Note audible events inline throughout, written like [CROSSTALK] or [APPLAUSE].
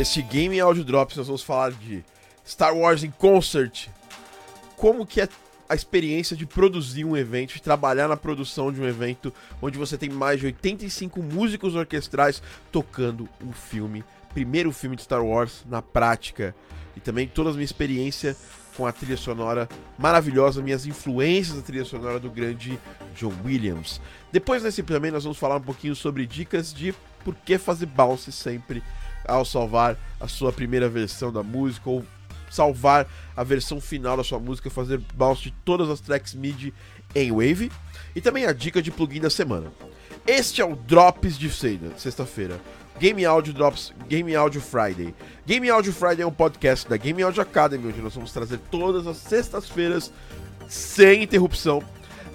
Neste Game Audio Drops nós vamos falar de Star Wars in Concert. Como que é a experiência de produzir um evento, de trabalhar na produção de um evento onde você tem mais de 85 músicos orquestrais tocando um filme, primeiro filme de Star Wars na prática. E também toda a minha experiência com a trilha sonora maravilhosa, minhas influências da trilha sonora do grande John Williams. Depois nesse também nós vamos falar um pouquinho sobre dicas de por que fazer bounce sempre ao salvar a sua primeira versão da música ou salvar a versão final da sua música, fazer bounce de todas as tracks MIDI em Wave e também a dica de plugin da semana. Este é o Drops de sexta-feira. Game Audio Drops, Game Audio Friday. Game Audio Friday é um podcast da Game Audio Academy, onde nós vamos trazer todas as sextas-feiras, sem interrupção,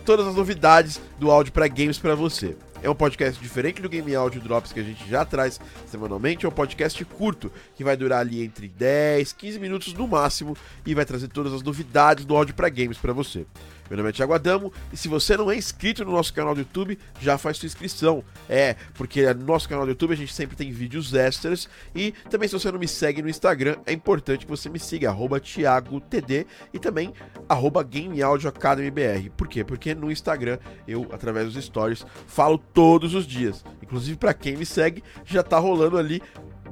todas as novidades do áudio para games para você. É um podcast diferente do Game Audio Drops que a gente já traz semanalmente. É um podcast curto, que vai durar ali entre 10, 15 minutos no máximo e vai trazer todas as novidades do áudio para games para você. Meu nome é Thiago Adamo e se você não é inscrito no nosso canal do YouTube, já faz sua inscrição. É, porque no nosso canal do YouTube a gente sempre tem vídeos extras e também se você não me segue no Instagram, é importante que você me siga, arroba ThiagoTD e também arroba GameAudioAcademyBR. Por quê? Porque no Instagram eu, através dos stories, falo todos os dias. Inclusive para quem me segue, já tá rolando ali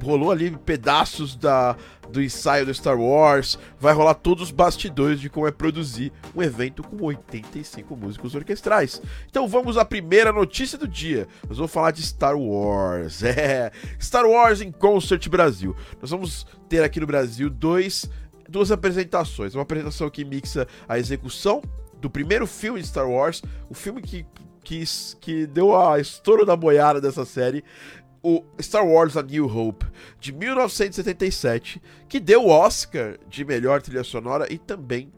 rolou ali pedaços da, do ensaio do Star Wars, vai rolar todos os bastidores de como é produzir um evento com 85 músicos orquestrais. Então vamos à primeira notícia do dia. Nós vamos falar de Star Wars. [LAUGHS] É, Star Wars em Concert Brasil. Nós vamos ter aqui no Brasil dois, duas apresentações. Uma apresentação que mixa a execução do primeiro filme de Star Wars, o filme que que, que deu a estouro da boiada dessa série, o Star Wars A New Hope, de 1977, que deu o Oscar de melhor trilha sonora e também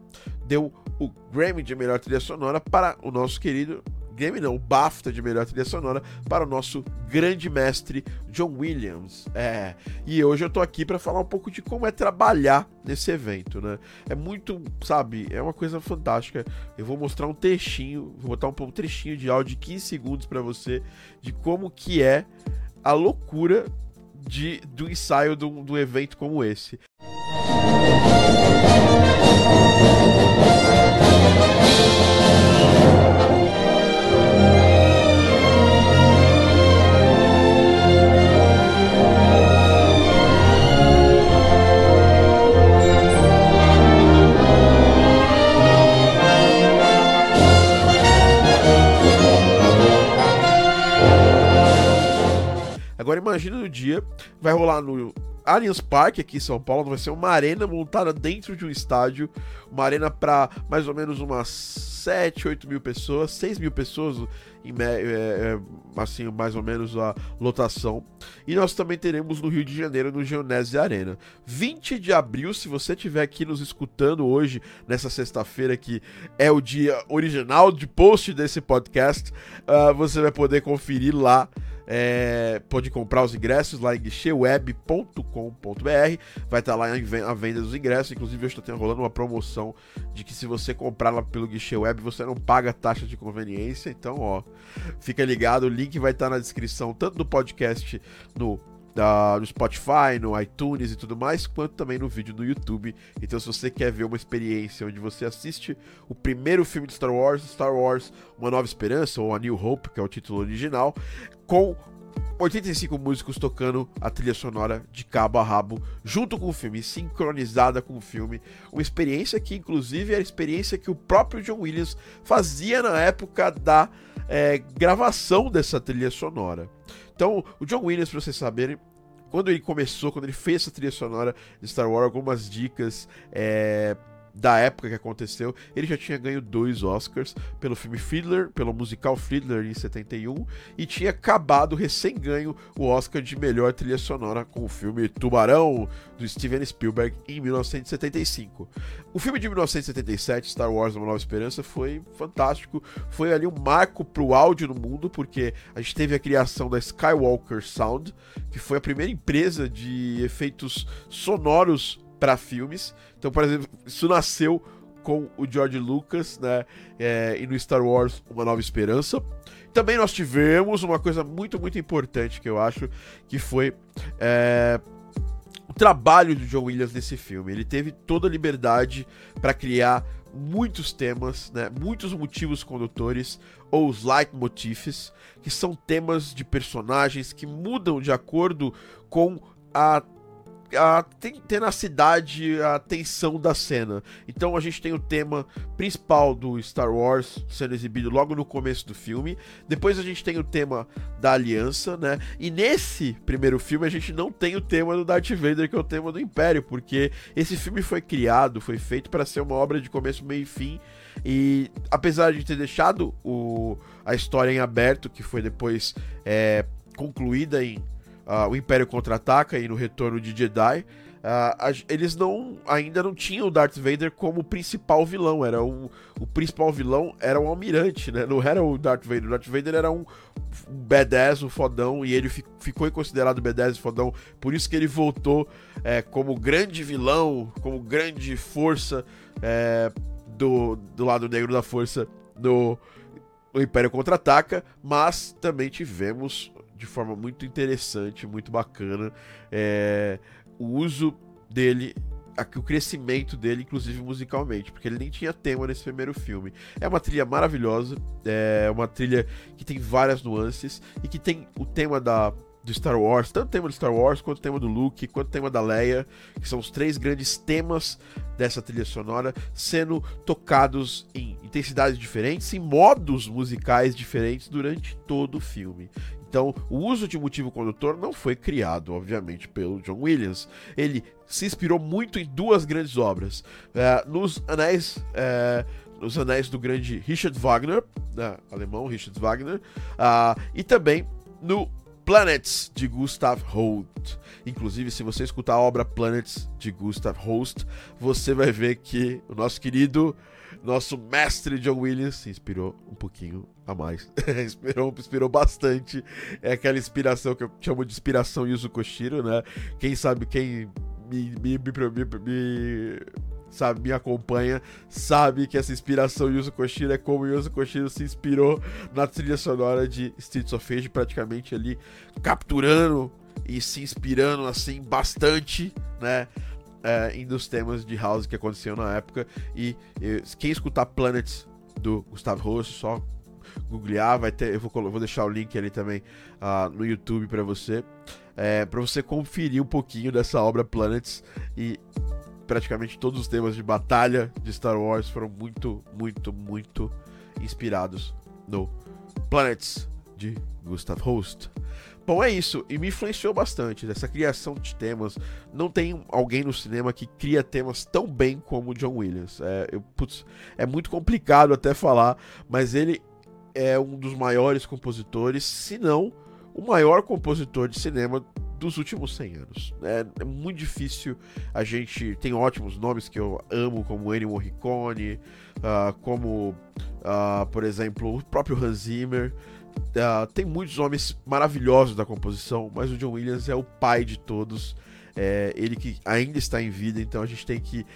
deu o Grammy de melhor trilha sonora para o nosso querido Grammy não, o BAFTA de melhor trilha sonora para o nosso grande mestre John Williams. É, e hoje eu tô aqui para falar um pouco de como é trabalhar nesse evento, né? É muito, sabe, é uma coisa fantástica. Eu vou mostrar um trechinho, vou botar um, um trechinho de áudio de 15 segundos para você de como que é a loucura de, do ensaio de um, evento como esse. Dia, vai rolar no Allianz Parque aqui em São Paulo, vai ser uma arena montada dentro de um estádio, uma arena para mais ou menos umas 7, 8 mil pessoas, 6 mil pessoas, em, é, é, assim, mais ou menos a lotação. E nós também teremos no Rio de Janeiro, no Geonese Arena. 20 de abril, se você estiver aqui nos escutando hoje, nessa sexta-feira, que é o dia original de post desse podcast, uh, você vai poder conferir lá é, pode comprar os ingressos lá em guicheweb.com.br. Vai estar lá a venda dos ingressos. Inclusive, eu estou rolando uma promoção de que se você comprar lá pelo guichê web, você não paga taxa de conveniência. Então, ó, fica ligado. O link vai estar na descrição, tanto do podcast no da, no Spotify, no iTunes e tudo mais, quanto também no vídeo no YouTube. Então, se você quer ver uma experiência onde você assiste o primeiro filme de Star Wars, Star Wars Uma Nova Esperança, ou A New Hope, que é o título original, com 85 músicos tocando a trilha sonora de cabo a rabo, junto com o filme, sincronizada com o filme. Uma experiência que, inclusive, era a experiência que o próprio John Williams fazia na época da é, gravação dessa trilha sonora. Então, o John Williams, para vocês saberem, quando ele começou, quando ele fez essa trilha sonora de Star Wars, algumas dicas. É, da época que aconteceu, ele já tinha ganho dois Oscars pelo filme Fiddler, pelo musical Fiddler em 71, e tinha acabado recém-ganho o Oscar de melhor trilha sonora com o filme Tubarão, do Steven Spielberg, em 1975. O filme de 1977, Star Wars Uma Nova Esperança, foi fantástico, foi ali um marco pro áudio no mundo, porque a gente teve a criação da Skywalker Sound, que foi a primeira empresa de efeitos sonoros para filmes. Então, por exemplo, isso nasceu com o George Lucas, né? É, e no Star Wars Uma Nova Esperança. Também nós tivemos uma coisa muito, muito importante que eu acho, que foi é, trabalho do John Williams nesse filme. Ele teve toda a liberdade para criar muitos temas, né, muitos motivos condutores ou os leitmotifs, que são temas de personagens que mudam de acordo com a a tenacidade, a tensão da cena. Então a gente tem o tema principal do Star Wars sendo exibido logo no começo do filme. Depois a gente tem o tema da aliança, né? E nesse primeiro filme a gente não tem o tema do Darth Vader, que é o tema do Império, porque esse filme foi criado, foi feito para ser uma obra de começo, meio e fim. E apesar de ter deixado o, a história em aberto, que foi depois é, concluída em uh, o Império Contra-Ataca e no Retorno de Jedi, uh, eles não ainda não tinham o Darth Vader como principal vilão. Era o principal vilão era o Almirante, né? Não era o Darth Vader. O Darth Vader era um, um B10, um fodão, e ele ficou considerado B10 e fodão. Por isso que ele voltou é, como grande vilão, como grande força é, do, do lado negro da força no, no Império Contra-Ataca. Mas também tivemos de forma muito interessante, muito bacana. É, o uso dele o crescimento dele, inclusive musicalmente, porque ele nem tinha tema nesse primeiro filme. É uma trilha maravilhosa, é uma trilha que tem várias nuances e que tem o tema da do Star Wars, tanto o tema do Star Wars, quanto o tema do Luke, quanto o tema da Leia, que são os três grandes temas dessa trilha sonora, sendo tocados em intensidades diferentes, em modos musicais diferentes durante todo o filme. Então, o uso de motivo condutor não foi criado, obviamente, pelo John Williams. Ele se inspirou muito em duas grandes obras. É, nos Anéis. É, nos Anéis do grande Richard Wagner, né, alemão Richard Wagner, uh, e também no Planets de Gustav Holst. Inclusive, se você escutar a obra Planets de Gustav Holst, você vai ver que o nosso querido nosso mestre John Williams se inspirou um pouquinho a mais. [LAUGHS] inspirou, inspirou bastante. É aquela inspiração que eu chamo de inspiração Yuzo Koshiro, né? Quem sabe, quem me, me, me, me sabe, me acompanha, sabe que essa inspiração Yuzo Koshiro é como Yuzo Koshiro se inspirou na trilha sonora de Streets of Rage, praticamente ali capturando e se inspirando assim bastante, né? é, em dos temas de house que aconteceu na época. E, e quem escutar Planets do Gustavo Rosso, só googlear, vai ter, eu vou, vou deixar o link ali também uh, no YouTube para você, é, para você conferir um pouquinho dessa obra Planets e praticamente todos os temas de batalha de Star Wars foram muito, muito, muito inspirados no Planets de Gustav Holst. Bom, é isso. E me influenciou bastante dessa criação de temas. Não tem alguém no cinema que cria temas tão bem como o John Williams. É, eu, putz, é muito complicado até falar, mas ele é um dos maiores compositores, se não o maior compositor de cinema dos últimos 100 anos. É, é, muito difícil. A gente tem ótimos nomes que eu amo, como Ennio Morricone, uh, como, uh, por exemplo, o próprio Hans Zimmer. Uh, tem muitos homens maravilhosos da composição, mas o John Williams é o pai de todos. É, ele que ainda está em vida, então a gente tem que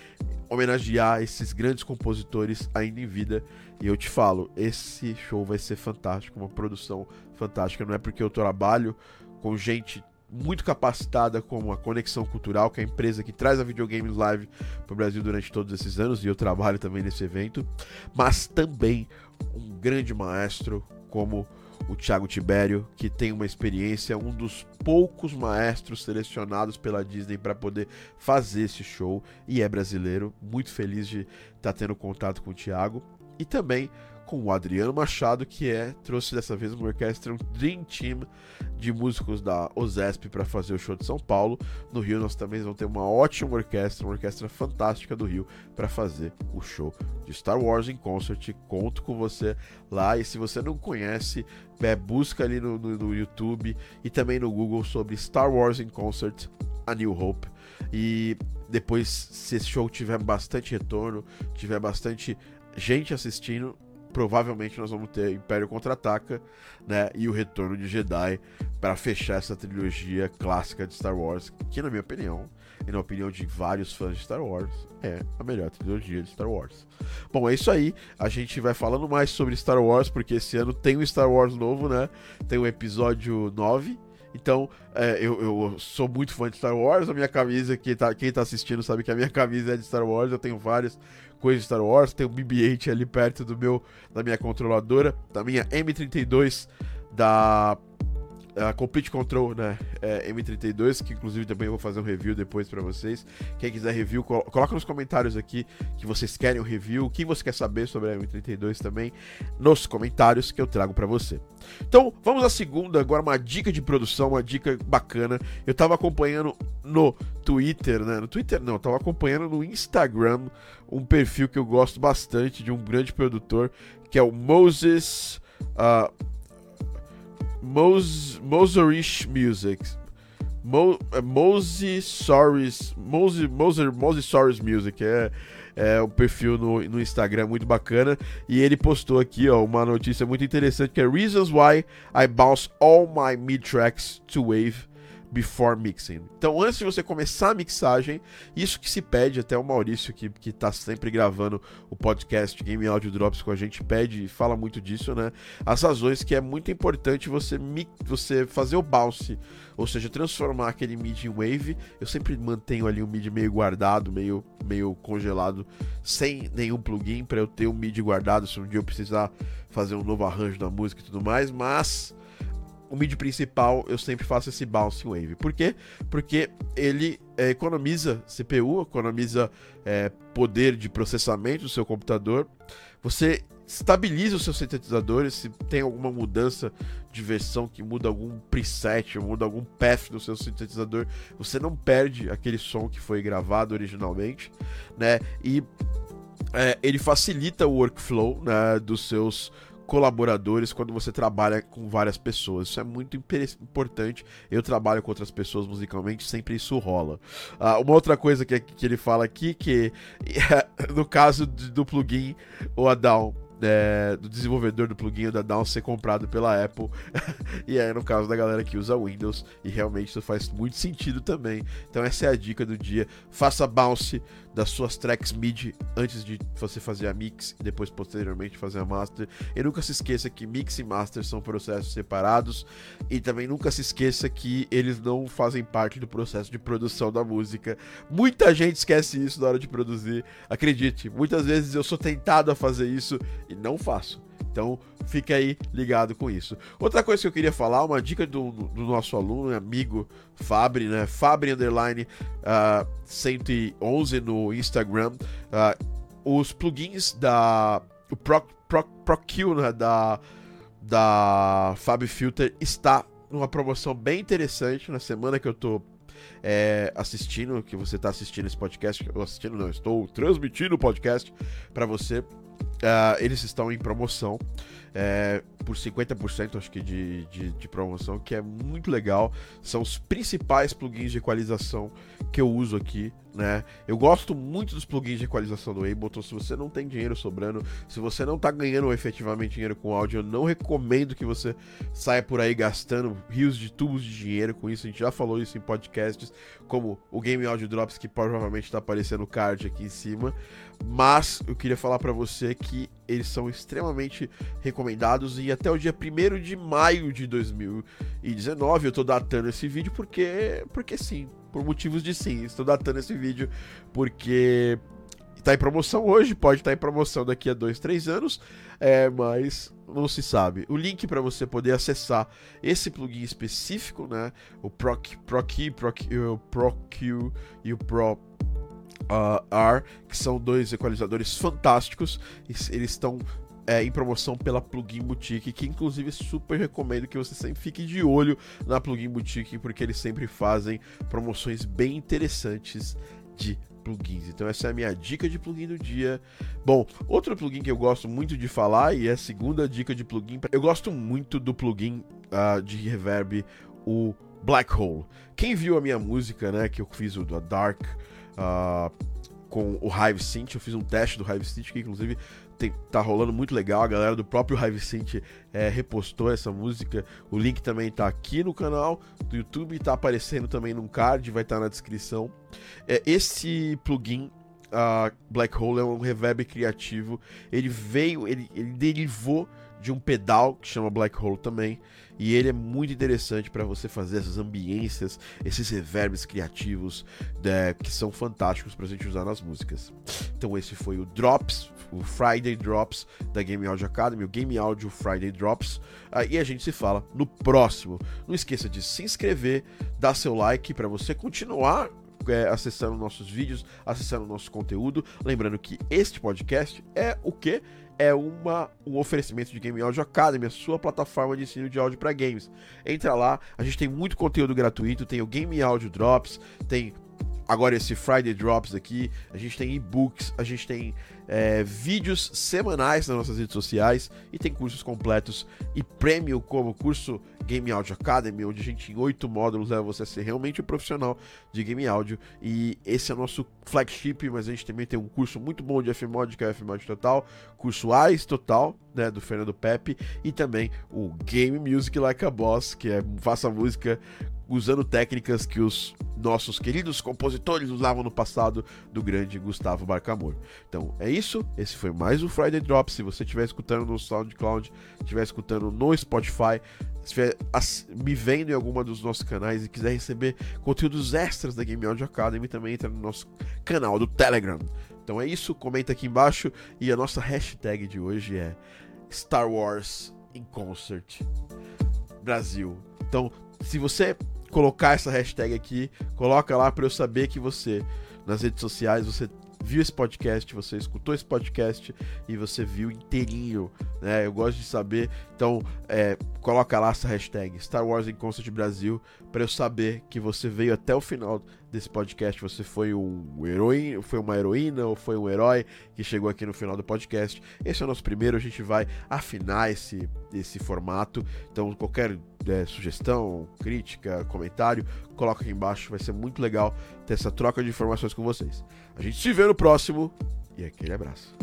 homenagear esses grandes compositores ainda em vida. E eu te falo, esse show vai ser fantástico, uma produção fantástica. Não é porque eu trabalho com gente muito capacitada como a Conexão Cultural, que é a empresa que traz a videogames live para o Brasil durante todos esses anos, e eu trabalho também nesse evento, mas também um grande maestro como o Thiago Tibério, que tem uma experiência, um dos poucos maestros selecionados pela Disney para poder fazer esse show e é brasileiro. Muito feliz de estar tá tendo contato com o Thiago. E também com o Adriano Machado, que é trouxe dessa vez uma orquestra, um Dream Team de músicos da OSESP para fazer o show de São Paulo. No Rio nós também vamos ter uma ótima orquestra, uma orquestra fantástica do Rio para fazer o show de Star Wars em concert. Conto com você lá e se você não conhece, é, busca ali no, no, no YouTube e também no Google sobre Star Wars in Concert, A New Hope. E depois, se esse show tiver bastante retorno, tiver bastante gente assistindo, provavelmente nós vamos ter Império Contra-Ataca, né, e o Retorno de Jedi para fechar essa trilogia clássica de Star Wars, que na minha opinião, e na opinião de vários fãs de Star Wars, é a melhor trilogia de Star Wars. Bom, é isso aí. A gente vai falando mais sobre Star Wars, porque esse ano tem um Star Wars novo, né? Tem o episódio 9 Então, é, eu, eu, sou muito fã de Star Wars. A minha camisa, quem tá, quem tá assistindo sabe que a minha [LAUGHS] camisa é de Star Wars. Eu tenho várias coisas de Star Wars. Tem um BB-8 ali perto do meu, da minha controladora, da minha M32 da a Complete Control, né? É, M32, que inclusive também eu vou fazer um review depois para vocês. Quem quiser review, col coloca nos comentários aqui que vocês querem um review, o que você quer saber sobre a M32 também, nos comentários que eu trago para você. Então, vamos à segunda, agora uma dica de produção, uma dica bacana. Eu tava acompanhando no Twitter, né? No Twitter não, eu tava acompanhando no Instagram um perfil que eu gosto bastante de um grande produtor, que é o Moses. Uh, Mos Moserish Music. É Mose Sorries. Mose, Mose Sorries Music. É, é perfil no, no Instagram muito bacana. E ele postou aqui ó, uma notícia muito interessante que é Reasons Why I Bounce All My Mid Tracks to Wave before mixing. Então, antes de você começar a mixagem, isso que se pede, até o Maurício, que, que tá sempre gravando o podcast Game Audio Drops com a gente, pede e fala muito disso, né? As razões que é muito importante você, você fazer o bounce, ou seja, transformar aquele mid em wave. Eu sempre mantenho ali um mid meio guardado, meio, meio congelado, sem nenhum plugin, para eu ter um mid guardado se um dia eu precisar fazer um novo arranjo da música e tudo mais, mas o MIDI principal eu sempre faço esse bounce wave. Por quê? Porque ele é, economiza CPU, economiza é, poder de processamento do seu computador. Você estabiliza os seus sintetizadores. Se tem alguma mudança de versão que muda algum preset, muda algum path do seu sintetizador, você não perde aquele som que foi gravado originalmente, né? E é, ele facilita o workflow né, dos seus colaboradores quando você trabalha com várias pessoas. Isso é muito importante. Eu trabalho com outras pessoas musicalmente, sempre isso rola. Uh, uma outra coisa que, que ele fala aqui, que [LAUGHS] no caso do plugin, o Adão é, do desenvolvedor do plugin da Down ser comprado pela Apple. [LAUGHS] e é no caso da galera que usa Windows. E realmente isso faz muito sentido também. Então essa é a dica do dia. Faça bounce das suas tracks MIDI antes de você fazer a mix e depois posteriormente fazer a master. E nunca se esqueça que mix e master são processos separados e também nunca se esqueça que eles não fazem parte do processo de produção da música. Muita gente esquece isso na hora de produzir. Acredite, muitas vezes eu sou tentado a fazer isso e não faço. Então, fique aí ligado com isso. Outra coisa que eu queria falar, uma dica do, do nosso aluno, amigo Fabri, né? Fabri Underline uh, ah, 111 no Instagram. Uh, os plugins da. O Pro, Pro, ProQ, né? Da, da Fab Filter está numa promoção bem interessante na semana que eu tô é, assistindo, que você está assistindo esse podcast, eu assistindo não, estou transmitindo o podcast para você. Uh, eles estão em promoção é, por 50%, acho que de, de, de, promoção, que é muito legal. São os principais plugins de equalização que eu uso aqui, né? Eu gosto muito dos plugins de equalização do Ableton. Se você não tem dinheiro sobrando, se você não tá ganhando efetivamente dinheiro com áudio, eu não recomendo que você saia por aí gastando rios de tubos de dinheiro com isso. A gente já falou isso em podcasts, como o Game Audio Drops, que provavelmente está aparecendo o card aqui em cima. Mas eu queria falar para você que eles são extremamente recomendados. E até o dia 1 de maio de 2019 eu tô datando esse vídeo porque porque sim, por motivos de sim, estou datando esse vídeo porque tá em promoção hoje, pode estar tá em promoção daqui a 2, 3 anos, é, mas não se sabe. O link para você poder acessar esse plugin específico, né, o Proc, Proc, o ProQ e o Pro uh, R, que são dois equalizadores fantásticos. Eles estão é, em promoção pela Plugin Boutique, que inclusive super recomendo que você sempre fique de olho na Plugin Boutique, porque eles sempre fazem promoções bem interessantes de plugins. Então essa é a minha dica de plugin do dia. Bom, outro plugin que eu gosto muito de falar e é a segunda dica de plugin. Eu gosto muito do plugin uh, de reverb, o Black Hole. Quem viu a minha música, né, que eu fiz o da Dark uh, com o Hive Synth. Eu fiz um teste do Hive Synth que, inclusive, tem, tá rolando muito legal. A galera do próprio Hive Synth é, repostou essa música. O link também tá aqui no canal do YouTube, tá aparecendo também num card, vai estar tá na descrição. É, esse plugin uh, Black Hole é um reverb criativo. Ele veio, ele, ele derivou de um pedal que chama Black Hole também. E ele é muito interessante para você fazer essas ambiências, esses reverbs criativos né, que são fantásticos para a gente usar nas músicas. Então esse foi o Drops, o Friday Drops da Game Audio Academy, o Game Audio Friday Drops. Uh, e a gente se fala no próximo. Não esqueça de se inscrever, dar seu like para você continuar é, acessando nossos vídeos, acessando nosso conteúdo. Lembrando que este podcast é o que? É uma, um oferecimento de Game Audio Academy, a sua plataforma de ensino de áudio para games. Entra lá, a gente tem muito conteúdo gratuito, tem o Game Audio Drops, tem agora esse Friday Drops aqui, a gente tem e-books, a gente tem é, vídeos semanais nas nossas redes sociais e tem cursos completos e prêmio como o curso Game Audio Academy, onde a gente em oito módulos leva você a ser realmente um profissional de game áudio. E esse é o nosso flagship, mas a gente também tem um curso muito bom de FMOD, que é o FMOD Total, curso AIS Total, né, do Fernando Pepe e também o Game Music Like a Boss, que é faça música usando técnicas que os nossos queridos compositores usavam no passado do grande Gustavo Barcamor. Então é isso, esse foi mais o Friday Drop. Se você estiver escutando no SoundCloud, estiver escutando no Spotify, estiver me vendo em alguma dos nossos canais e quiser receber conteúdos extras da Game Audio Academy, também entra no nosso canal do Telegram. Então é isso, comenta aqui embaixo e a nossa hashtag de hoje é Star Wars in Concert Brasil. Então, se você colocar essa hashtag aqui, coloca lá para eu saber que você nas redes sociais você viu esse podcast, você escutou esse podcast e você viu inteirinho, né? Eu gosto de saber. Então, é, coloca lá essa hashtag Star Wars em Concert Brasil para eu saber que você veio até o final desse podcast. Você foi um herói, foi uma heroína ou foi um herói que chegou aqui no final do podcast. Esse é o nosso primeiro. A gente vai afinar esse, esse formato. Então, qualquer é, sugestão, crítica, comentário, coloca aqui embaixo. Vai ser muito legal ter essa troca de informações com vocês. A gente se vê no próximo e aquele abraço.